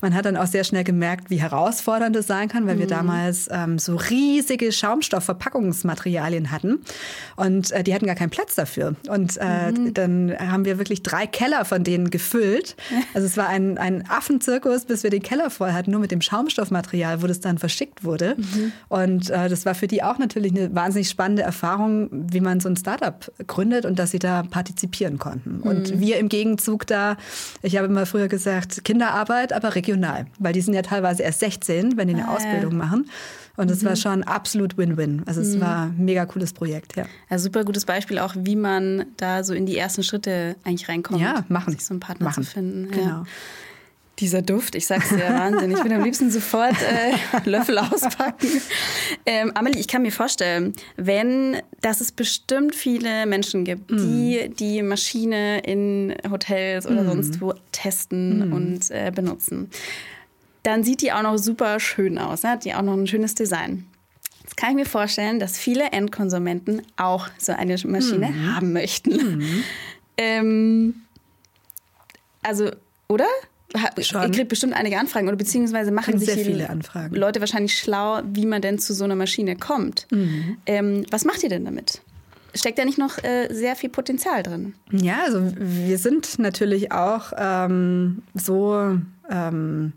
Man hat dann auch sehr schnell gemerkt, wie herausfordernd es sein kann, weil mhm. wir damals ähm, so riesige Schaumstoffverpackungsmaterialien hatten und äh, die hatten gar keinen Platz dafür. Und äh, mhm. dann haben wir wirklich drei Keller von denen gefüllt. Also es war ein, ein Affenzirkus, bis wir den Keller voll hatten, nur mit dem Schaumstoffmaterial, wo das dann verschickt wurde. Mhm. Und äh, das war für die auch natürlich eine wahnsinnig spannende Erfahrung, wie man so ein Startup gründet und dass sie da partizipieren konnten. Mhm. Und wir im Gegenzug da, ich habe immer früher gesagt, Kinderarbeit, aber regional, weil die sind ja teilweise erst 16, wenn die eine ah, Ausbildung ja. machen. Und es mhm. war schon absolut Win-Win. Also es mhm. war ein mega cooles Projekt, ja. ja. Super gutes Beispiel auch, wie man da so in die ersten Schritte eigentlich reinkommt. Ja, machen. Sich so einen Partner machen. zu finden. Genau. Ja. Dieser Duft, ich sag's dir, Wahnsinn. Ich will am liebsten sofort äh, Löffel auspacken. Ähm, Amelie, ich kann mir vorstellen, wenn, dass es bestimmt viele Menschen gibt, mm. die die Maschine in Hotels oder mm. sonst wo testen mm. und äh, benutzen. Dann sieht die auch noch super schön aus, ne? hat die auch noch ein schönes Design. Jetzt kann ich mir vorstellen, dass viele Endkonsumenten auch so eine Maschine mm. haben möchten. Mm. Ähm, also, oder? Ihr kriegt bestimmt einige Anfragen oder beziehungsweise machen sich sehr viele Anfragen. Leute wahrscheinlich schlau, wie man denn zu so einer Maschine kommt. Mhm. Ähm, was macht ihr denn damit? Steckt da nicht noch äh, sehr viel Potenzial drin? Ja, also wir sind natürlich auch ähm, so, ähm,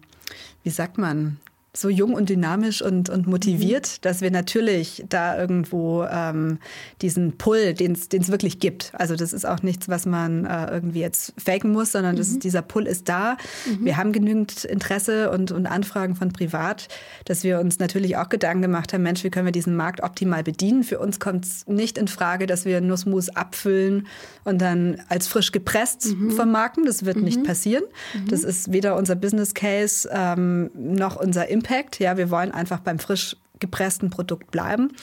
wie sagt man, so jung und dynamisch und, und motiviert, mhm. dass wir natürlich da irgendwo ähm, diesen Pull, den es wirklich gibt. Also das ist auch nichts, was man äh, irgendwie jetzt faken muss, sondern mhm. ist, dieser Pull ist da. Mhm. Wir haben genügend Interesse und, und Anfragen von privat, dass wir uns natürlich auch Gedanken gemacht haben, Mensch, wie können wir diesen Markt optimal bedienen? Für uns kommt es nicht in Frage, dass wir Nussmus abfüllen und dann als frisch gepresst mhm. vermarkten. Das wird nicht mhm. passieren. Mhm. Das ist weder unser Business Case ähm, noch unser Impact. Impact. Ja, wir wollen einfach beim frisch gepressten Produkt bleiben.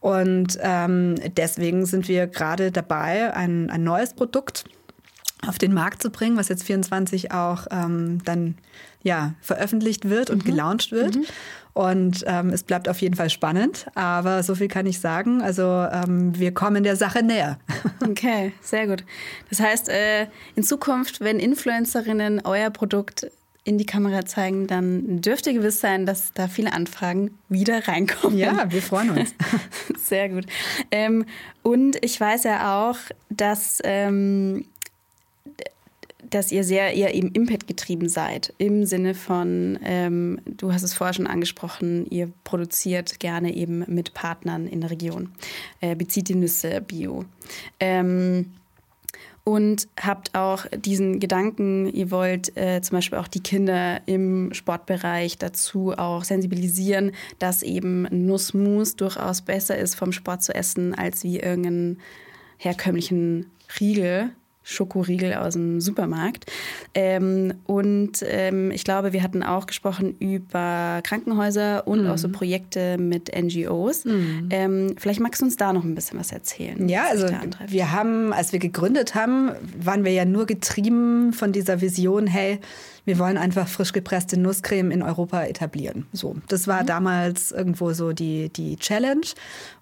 Und ähm, deswegen sind wir gerade dabei, ein, ein neues Produkt auf den Markt zu bringen, was jetzt 24 auch ähm, dann ja veröffentlicht wird und mhm. gelauncht wird. Mhm. Und ähm, es bleibt auf jeden Fall spannend, aber so viel kann ich sagen. Also ähm, wir kommen der Sache näher. Okay, sehr gut. Das heißt, äh, in Zukunft, wenn Influencerinnen euer Produkt in die Kamera zeigen, dann dürft ihr gewiss sein, dass da viele Anfragen wieder reinkommen. Ja, wir freuen uns. Sehr gut. Ähm, und ich weiß ja auch, dass ähm, dass ihr sehr eher eben Impact getrieben seid. Im Sinne von, ähm, du hast es vorher schon angesprochen, ihr produziert gerne eben mit Partnern in der Region, äh, bezieht die Nüsse bio. Ähm, und habt auch diesen Gedanken, ihr wollt äh, zum Beispiel auch die Kinder im Sportbereich dazu auch sensibilisieren, dass eben Nussmus durchaus besser ist vom Sport zu essen als wie irgendeinen herkömmlichen Riegel. Schokoriegel aus dem Supermarkt. Ähm, und ähm, ich glaube, wir hatten auch gesprochen über Krankenhäuser und mhm. auch so Projekte mit NGOs. Mhm. Ähm, vielleicht magst du uns da noch ein bisschen was erzählen. Ja, also wir haben, als wir gegründet haben, waren wir ja nur getrieben von dieser Vision, hey, wir wollen einfach frisch gepresste Nusscreme in Europa etablieren. So, das war mhm. damals irgendwo so die, die Challenge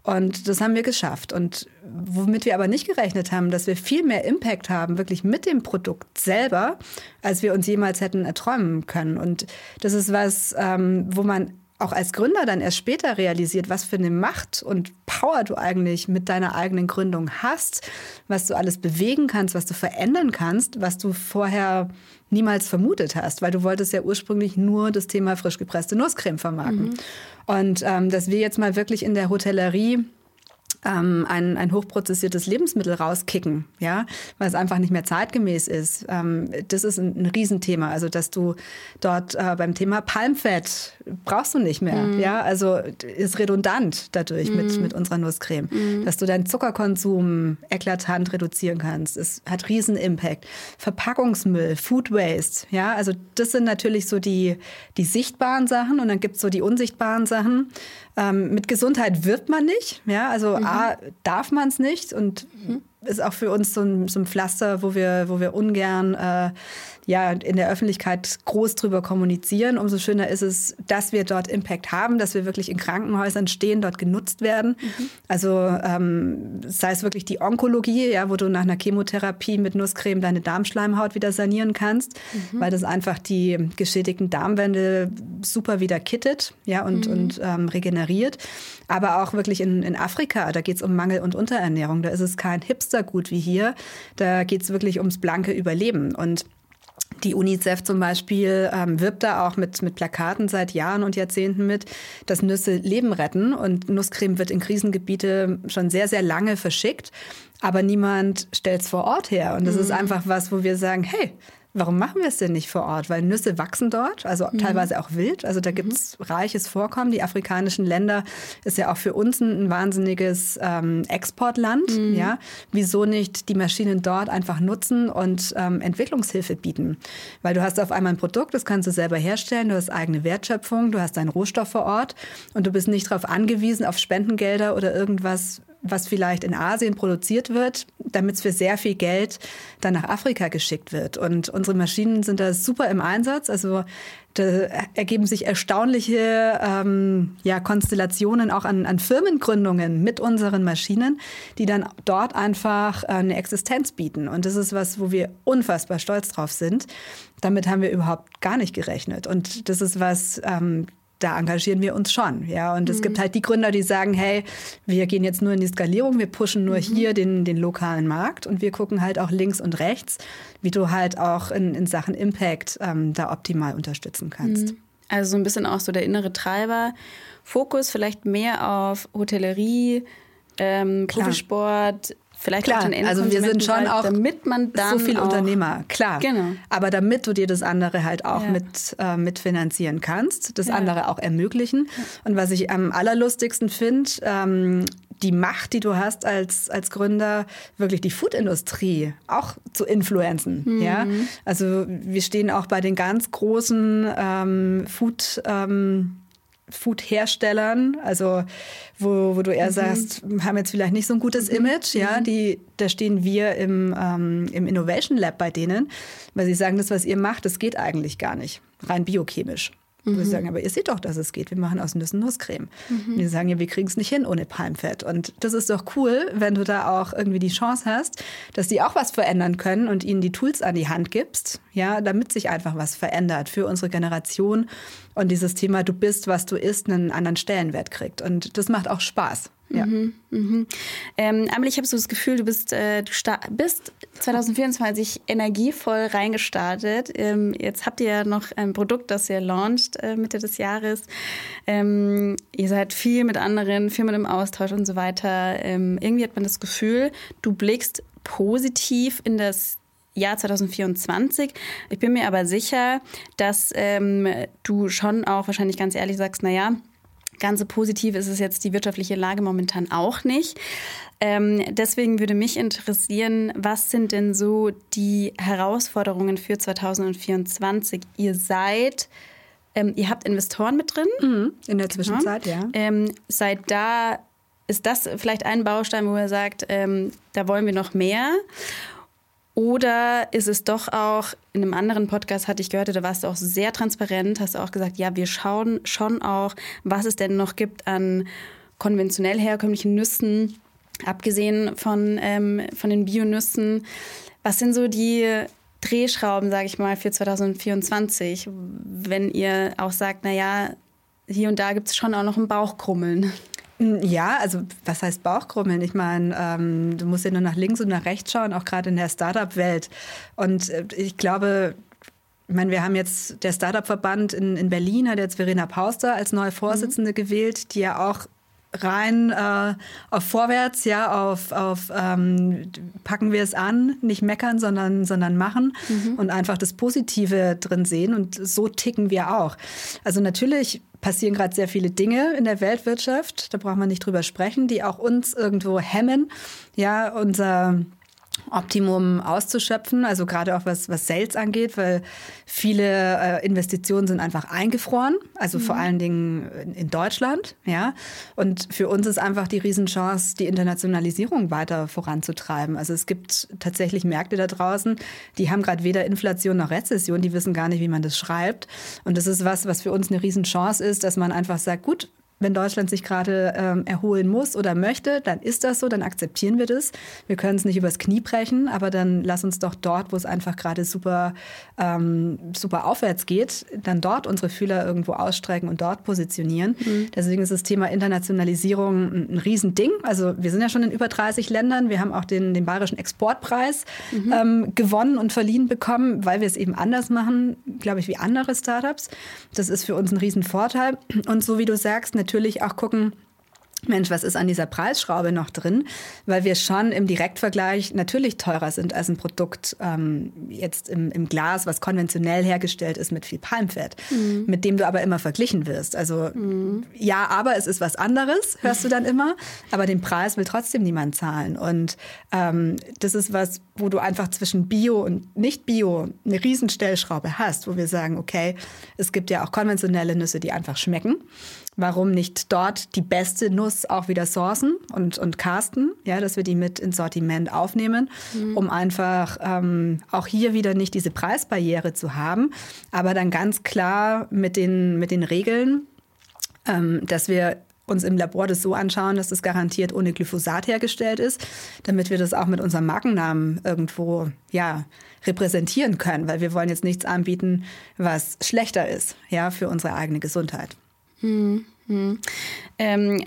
und das haben wir geschafft. Und womit wir aber nicht gerechnet haben, dass wir viel mehr Impact haben, wirklich mit dem Produkt selber, als wir uns jemals hätten erträumen können. Und das ist was, ähm, wo man auch als Gründer dann erst später realisiert, was für eine Macht und Power du eigentlich mit deiner eigenen Gründung hast, was du alles bewegen kannst, was du verändern kannst, was du vorher niemals vermutet hast, weil du wolltest ja ursprünglich nur das Thema frisch gepresste Nusscreme vermarkten. Mhm. Und ähm, dass wir jetzt mal wirklich in der Hotellerie ähm, ein, ein hochprozessiertes Lebensmittel rauskicken, ja, weil es einfach nicht mehr zeitgemäß ist. Ähm, das ist ein, ein Riesenthema. Also, dass du dort äh, beim Thema Palmfett brauchst du nicht mehr, mm. ja, also ist redundant dadurch mm. mit, mhm. mit unserer Nusscreme. Mm. Dass du deinen Zuckerkonsum eklatant reduzieren kannst. Es hat riesen Impact. Verpackungsmüll, Food Waste, ja, also das sind natürlich so die, die sichtbaren Sachen und dann gibt es so die unsichtbaren Sachen. Ähm, mit Gesundheit wirbt man nicht. Ja, also mhm. A, darf man es nicht und mhm. ist auch für uns so ein, so ein, Pflaster, wo wir, wo wir ungern äh, ja, in der Öffentlichkeit groß drüber kommunizieren. Umso schöner ist es, dass wir dort Impact haben, dass wir wirklich in Krankenhäusern stehen, dort genutzt werden. Mhm. Also ähm, sei es wirklich die Onkologie, ja, wo du nach einer Chemotherapie mit Nusscreme deine Darmschleimhaut wieder sanieren kannst, mhm. weil das einfach die geschädigten Darmwände super wieder kittet ja, und, mhm. und ähm, regeneriert. Aber auch wirklich in, in Afrika, da geht es um Mangel und Unterernährung. Da ist es kein Hipstergut wie hier. Da geht es wirklich ums blanke Überleben. Und die UNICEF zum Beispiel ähm, wirbt da auch mit, mit Plakaten seit Jahren und Jahrzehnten mit, dass Nüsse Leben retten und Nusscreme wird in Krisengebiete schon sehr, sehr lange verschickt. Aber niemand stellt es vor Ort her. Und das mhm. ist einfach was, wo wir sagen, hey, Warum machen wir es denn nicht vor Ort? Weil Nüsse wachsen dort, also mhm. teilweise auch wild. Also da gibt es mhm. reiches Vorkommen. Die afrikanischen Länder ist ja auch für uns ein, ein wahnsinniges ähm, Exportland. Mhm. Ja? Wieso nicht die Maschinen dort einfach nutzen und ähm, Entwicklungshilfe bieten? Weil du hast auf einmal ein Produkt, das kannst du selber herstellen, du hast eigene Wertschöpfung, du hast deinen Rohstoff vor Ort und du bist nicht darauf angewiesen, auf Spendengelder oder irgendwas was vielleicht in Asien produziert wird, damit es für sehr viel Geld dann nach Afrika geschickt wird. Und unsere Maschinen sind da super im Einsatz. Also da ergeben sich erstaunliche ähm, ja, Konstellationen auch an, an Firmengründungen mit unseren Maschinen, die dann dort einfach äh, eine Existenz bieten. Und das ist was, wo wir unfassbar stolz drauf sind. Damit haben wir überhaupt gar nicht gerechnet. Und das ist was, ähm, da engagieren wir uns schon. Ja, und mhm. es gibt halt die Gründer, die sagen, hey, wir gehen jetzt nur in die Skalierung, wir pushen nur mhm. hier den, den lokalen Markt und wir gucken halt auch links und rechts, wie du halt auch in, in Sachen Impact ähm, da optimal unterstützen kannst. Mhm. Also so ein bisschen auch so der innere Treiber. Fokus vielleicht mehr auf Hotellerie, ähm, Profisport, Vielleicht klar, auch den also wir sind schon auch damit man dann so viel Unternehmer, klar. Genau. Aber damit du dir das andere halt auch ja. mit äh, mitfinanzieren kannst, das ja. andere auch ermöglichen. Ja. Und was ich am allerlustigsten finde, ähm, die Macht, die du hast als, als Gründer, wirklich die Foodindustrie auch zu influenzen. Mhm. Ja? Also wir stehen auch bei den ganz großen ähm, Food- ähm, Food-Herstellern, also wo, wo du eher mhm. sagst, haben jetzt vielleicht nicht so ein gutes mhm. Image, ja, mhm. die, da stehen wir im, ähm, im Innovation Lab bei denen, weil sie sagen, das, was ihr macht, das geht eigentlich gar nicht, rein biochemisch. Mhm. Wir sagen, aber ihr seht doch, dass es geht. Wir machen aus Nüssen Nusscreme. Mhm. Und die sagen, ja, wir kriegen es nicht hin ohne Palmfett. Und das ist doch cool, wenn du da auch irgendwie die Chance hast, dass die auch was verändern können und ihnen die Tools an die Hand gibst, ja, damit sich einfach was verändert für unsere Generation und dieses Thema, du bist, was du isst, einen anderen Stellenwert kriegt. Und das macht auch Spaß. Ja. Mhm, mhm. Ähm, Amelie, ich habe so das Gefühl, du bist, äh, du bist 2024 energievoll reingestartet. Ähm, jetzt habt ihr ja noch ein Produkt, das ihr launcht äh, Mitte des Jahres. Ähm, ihr seid viel mit anderen, viel mit dem Austausch und so weiter. Ähm, irgendwie hat man das Gefühl, du blickst positiv in das Jahr 2024. Ich bin mir aber sicher, dass ähm, du schon auch wahrscheinlich ganz ehrlich sagst, naja, Ganz so positiv ist es jetzt die wirtschaftliche Lage momentan auch nicht. Ähm, deswegen würde mich interessieren, was sind denn so die Herausforderungen für 2024? Ihr seid, ähm, ihr habt Investoren mit drin. Mhm, in der Zwischenzeit, genau. ja. Ähm, seid da, ist das vielleicht ein Baustein, wo ihr sagt, ähm, da wollen wir noch mehr? Oder ist es doch auch, in einem anderen Podcast hatte ich gehört, da warst du auch sehr transparent, hast auch gesagt, ja, wir schauen schon auch, was es denn noch gibt an konventionell herkömmlichen Nüssen, abgesehen von, ähm, von den Bionüssen. Was sind so die Drehschrauben, sage ich mal, für 2024, wenn ihr auch sagt, naja, hier und da gibt es schon auch noch ein Bauchkrummeln? Ja, also was heißt Bauchkrummeln? Ich meine, ähm, du musst ja nur nach links und nach rechts schauen, auch gerade in der Startup-Welt. Und äh, ich glaube, ich meine, wir haben jetzt der Startup-Verband in, in Berlin hat jetzt Verena Pauster als neue Vorsitzende mhm. gewählt, die ja auch rein äh, auf Vorwärts, ja, auf, auf ähm, packen wir es an, nicht meckern, sondern, sondern machen mhm. und einfach das Positive drin sehen. Und so ticken wir auch. Also natürlich passieren gerade sehr viele Dinge in der Weltwirtschaft, da braucht man nicht drüber sprechen, die auch uns irgendwo hemmen. Ja, unser Optimum auszuschöpfen, also gerade auch was, was Sales angeht, weil viele äh, Investitionen sind einfach eingefroren, also mhm. vor allen Dingen in Deutschland, ja. Und für uns ist einfach die Riesenchance, die Internationalisierung weiter voranzutreiben. Also es gibt tatsächlich Märkte da draußen, die haben gerade weder Inflation noch Rezession, die wissen gar nicht, wie man das schreibt. Und das ist was, was für uns eine Riesenchance ist, dass man einfach sagt, gut, wenn Deutschland sich gerade ähm, erholen muss oder möchte, dann ist das so, dann akzeptieren wir das. Wir können es nicht übers Knie brechen, aber dann lass uns doch dort, wo es einfach gerade super, ähm, super aufwärts geht, dann dort unsere Fühler irgendwo ausstrecken und dort positionieren. Mhm. Deswegen ist das Thema Internationalisierung ein, ein Riesending. Also wir sind ja schon in über 30 Ländern. Wir haben auch den, den Bayerischen Exportpreis mhm. ähm, gewonnen und verliehen bekommen, weil wir es eben anders machen, glaube ich, wie andere Startups. Das ist für uns ein Riesenvorteil. Und so wie du sagst, natürlich auch gucken, Mensch, was ist an dieser Preisschraube noch drin? Weil wir schon im Direktvergleich natürlich teurer sind als ein Produkt ähm, jetzt im, im, Glas, was konventionell hergestellt ist mit viel Palmfett, mhm. mit dem du aber immer verglichen wirst. Also mhm. ja, aber es ist was anderes, hörst du dann immer, aber den Preis will trotzdem niemand zahlen. Und ähm, das ist was, wo du einfach zwischen Bio und Nicht-Bio eine Riesenstellschraube hast, wo wir sagen, okay, es gibt ja auch konventionelle Nüsse, die einfach schmecken warum nicht dort die beste Nuss auch wieder sourcen und, und casten, ja, dass wir die mit ins Sortiment aufnehmen, mhm. um einfach ähm, auch hier wieder nicht diese Preisbarriere zu haben, aber dann ganz klar mit den, mit den Regeln, ähm, dass wir uns im Labor das so anschauen, dass das garantiert ohne Glyphosat hergestellt ist, damit wir das auch mit unserem Markennamen irgendwo ja, repräsentieren können, weil wir wollen jetzt nichts anbieten, was schlechter ist, ja, für unsere eigene Gesundheit. Mm, mm. Um,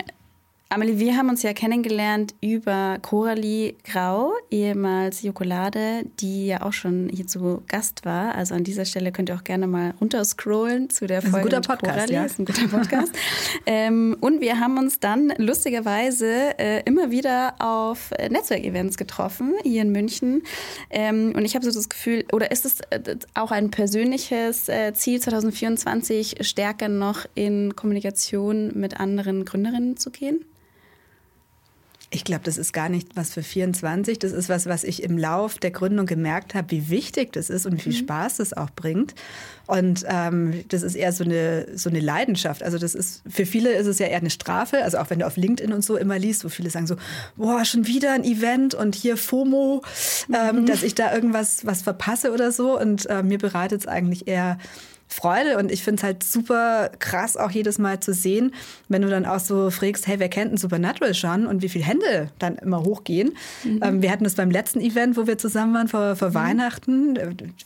Amelie, wir haben uns ja kennengelernt über Coralie Grau, ehemals Jokolade, die ja auch schon hier zu Gast war. Also an dieser Stelle könnt ihr auch gerne mal runterscrollen zu der Folge. Das ist ein guter Podcast, Coralie. ja. Das ist ein guter Podcast. ähm, und wir haben uns dann lustigerweise äh, immer wieder auf äh, Netzwerkevents getroffen, hier in München. Ähm, und ich habe so das Gefühl, oder ist es äh, auch ein persönliches äh, Ziel 2024, stärker noch in Kommunikation mit anderen Gründerinnen zu gehen? Ich glaube, das ist gar nicht was für 24. Das ist was, was ich im Lauf der Gründung gemerkt habe, wie wichtig das ist und wie viel mhm. Spaß das auch bringt. Und ähm, das ist eher so eine, so eine Leidenschaft. Also das ist, für viele ist es ja eher eine Strafe. Also auch wenn du auf LinkedIn und so immer liest, wo viele sagen so, boah, schon wieder ein Event und hier FOMO, ähm, mhm. dass ich da irgendwas was verpasse oder so. Und äh, mir bereitet es eigentlich eher Freude und ich finde es halt super krass auch jedes Mal zu sehen, wenn du dann auch so fragst, hey, wer kennt ein Supernatural schon und wie viele Hände dann immer hochgehen. Mhm. Ähm, wir hatten das beim letzten Event, wo wir zusammen waren vor, vor mhm. Weihnachten.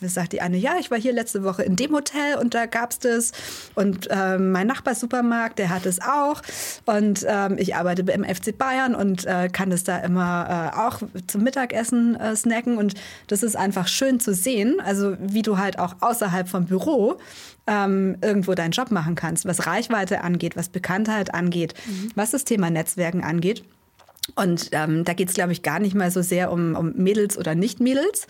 Da sagt die eine, ja, ich war hier letzte Woche in dem Hotel und da gab es das und ähm, mein Nachbarsupermarkt, der hat es auch und ähm, ich arbeite beim FC Bayern und äh, kann das da immer äh, auch zum Mittagessen äh, snacken und das ist einfach schön zu sehen, also wie du halt auch außerhalb vom Büro ähm, irgendwo deinen Job machen kannst, was Reichweite angeht, was Bekanntheit angeht, mhm. was das Thema Netzwerken angeht. Und ähm, da geht es, glaube ich, gar nicht mal so sehr um, um Mädels oder Nicht-Mädels.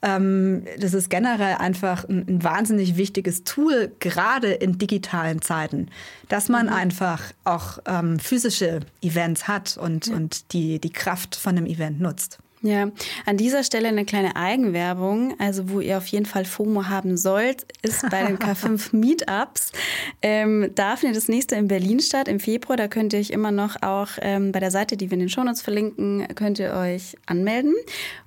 Ähm, das ist generell einfach ein, ein, wahnsinnig wichtiges Tool, gerade in digitalen Zeiten, dass man mhm. einfach auch ähm, physische Events hat und, ja. und die, die Kraft von einem Event nutzt. Ja, an dieser Stelle eine kleine Eigenwerbung. Also, wo ihr auf jeden Fall FOMO haben sollt, ist bei den K5 Meetups. Ähm, da findet das nächste in Berlin statt im Februar. Da könnt ihr euch immer noch auch ähm, bei der Seite, die wir in den Shownotes verlinken, könnt ihr euch anmelden.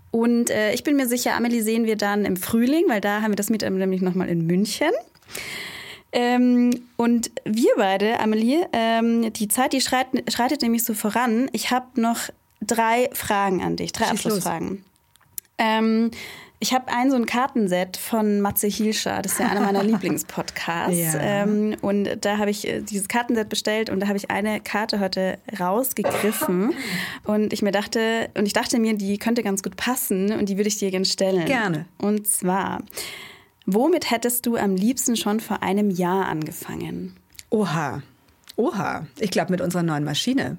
Und äh, ich bin mir sicher, Amelie sehen wir dann im Frühling, weil da haben wir das Meetup nämlich nochmal in München. Ähm, und wir beide, Amelie, ähm, die Zeit, die schreitet, schreitet nämlich so voran. Ich habe noch drei Fragen an dich, drei Schieß Abschlussfragen. Ähm, ich habe ein so ein Kartenset von Matze Hilscher, das ist ja einer meiner Lieblingspodcasts. Ja. Ähm, und da habe ich äh, dieses Kartenset bestellt und da habe ich eine Karte heute rausgegriffen. Und ich mir dachte, und ich dachte mir, die könnte ganz gut passen und die würde ich dir gerne stellen. Gerne. Und zwar, womit hättest du am liebsten schon vor einem Jahr angefangen? Oha. Oha. Ich glaube mit unserer neuen Maschine.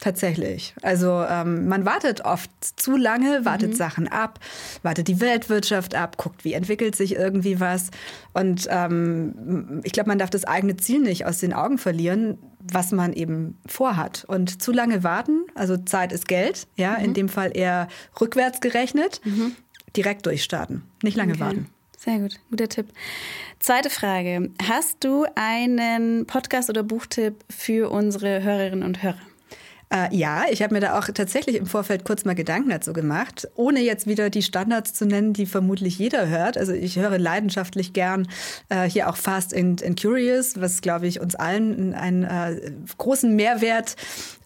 Tatsächlich. Also ähm, man wartet oft zu lange, wartet mhm. Sachen ab, wartet die Weltwirtschaft ab, guckt, wie entwickelt sich irgendwie was. Und ähm, ich glaube, man darf das eigene Ziel nicht aus den Augen verlieren, was man eben vorhat. Und zu lange warten, also Zeit ist Geld, ja, mhm. in dem Fall eher rückwärts gerechnet, mhm. direkt durchstarten, nicht lange okay. warten. Sehr gut, guter Tipp. Zweite Frage. Hast du einen Podcast oder Buchtipp für unsere Hörerinnen und Hörer? Äh, ja, ich habe mir da auch tatsächlich im Vorfeld kurz mal Gedanken dazu gemacht, ohne jetzt wieder die Standards zu nennen, die vermutlich jeder hört. Also ich höre leidenschaftlich gern äh, hier auch Fast and, and Curious, was, glaube ich, uns allen einen äh, großen Mehrwert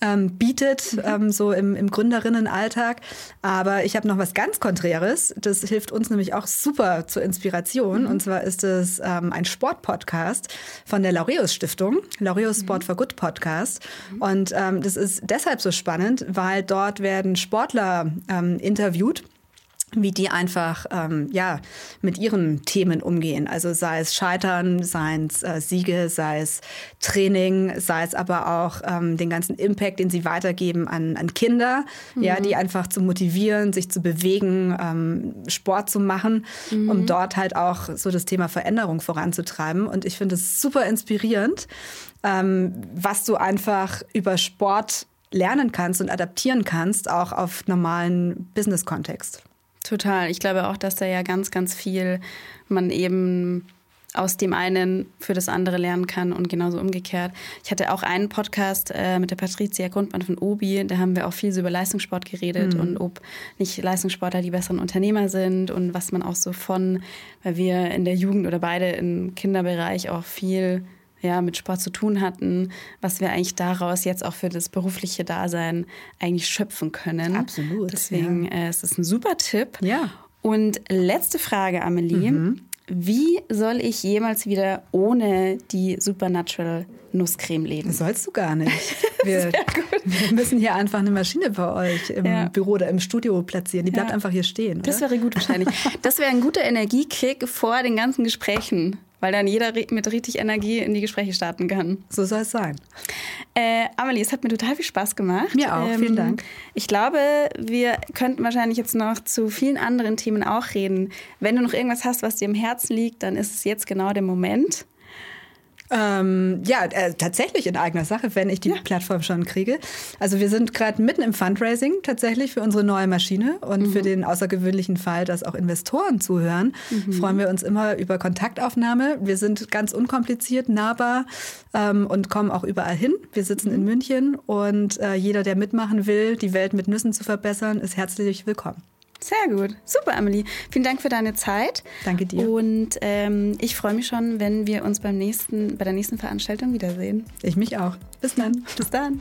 ähm, bietet, mhm. ähm, so im, im Gründerinnenalltag. Aber ich habe noch was ganz Konträres. Das hilft uns nämlich auch super zur Inspiration. Mhm. Und zwar ist es ähm, ein Sportpodcast von der Laureus Stiftung, Laureus mhm. Sport for Good Podcast. Mhm. Und ähm, das ist deshalb so spannend, weil dort werden Sportler ähm, interviewt wie die einfach ähm, ja mit ihren Themen umgehen. Also sei es Scheitern, sei es äh, Siege, sei es Training, sei es aber auch ähm, den ganzen Impact, den sie weitergeben an, an Kinder, mhm. ja, die einfach zu motivieren, sich zu bewegen, ähm, Sport zu machen, mhm. um dort halt auch so das Thema Veränderung voranzutreiben. Und ich finde es super inspirierend, ähm, was du einfach über Sport lernen kannst und adaptieren kannst, auch auf normalen Business-Kontext. Total. Ich glaube auch, dass da ja ganz, ganz viel man eben aus dem einen für das andere lernen kann und genauso umgekehrt. Ich hatte auch einen Podcast äh, mit der Patricia Grundmann von Obi, da haben wir auch viel so über Leistungssport geredet mhm. und ob nicht Leistungssportler die besseren Unternehmer sind und was man auch so von, weil wir in der Jugend oder beide im Kinderbereich auch viel ja, mit Sport zu tun hatten, was wir eigentlich daraus jetzt auch für das berufliche Dasein eigentlich schöpfen können. Absolut. Deswegen ja. äh, ist es ein super Tipp. Ja. Und letzte Frage, Amelie. Mhm. Wie soll ich jemals wieder ohne die Supernatural Nusscreme leben? Sollst du gar nicht. Wir, wir, müssen hier einfach eine Maschine bei euch im ja. Büro oder im Studio platzieren. Die bleibt ja. einfach hier stehen. Oder? Das wäre gut wahrscheinlich. Das wäre ein guter Energiekick vor den ganzen Gesprächen weil dann jeder mit richtig Energie in die Gespräche starten kann. So soll es sein. Äh, Amelie, es hat mir total viel Spaß gemacht. Mir auch, ähm, vielen Dank. Ich glaube, wir könnten wahrscheinlich jetzt noch zu vielen anderen Themen auch reden. Wenn du noch irgendwas hast, was dir im Herzen liegt, dann ist es jetzt genau der Moment. Ähm, ja, äh, tatsächlich in eigener Sache, wenn ich die ja. Plattform schon kriege. Also wir sind gerade mitten im Fundraising tatsächlich für unsere neue Maschine und mhm. für den außergewöhnlichen Fall, dass auch Investoren zuhören, mhm. freuen wir uns immer über Kontaktaufnahme. Wir sind ganz unkompliziert, nahbar ähm, und kommen auch überall hin. Wir sitzen mhm. in München und äh, jeder, der mitmachen will, die Welt mit Nüssen zu verbessern, ist herzlich willkommen. Sehr gut. Super, Amelie. Vielen Dank für deine Zeit. Danke dir. Und ähm, ich freue mich schon, wenn wir uns beim nächsten, bei der nächsten Veranstaltung wiedersehen. Ich mich auch. Bis dann. Bis dann.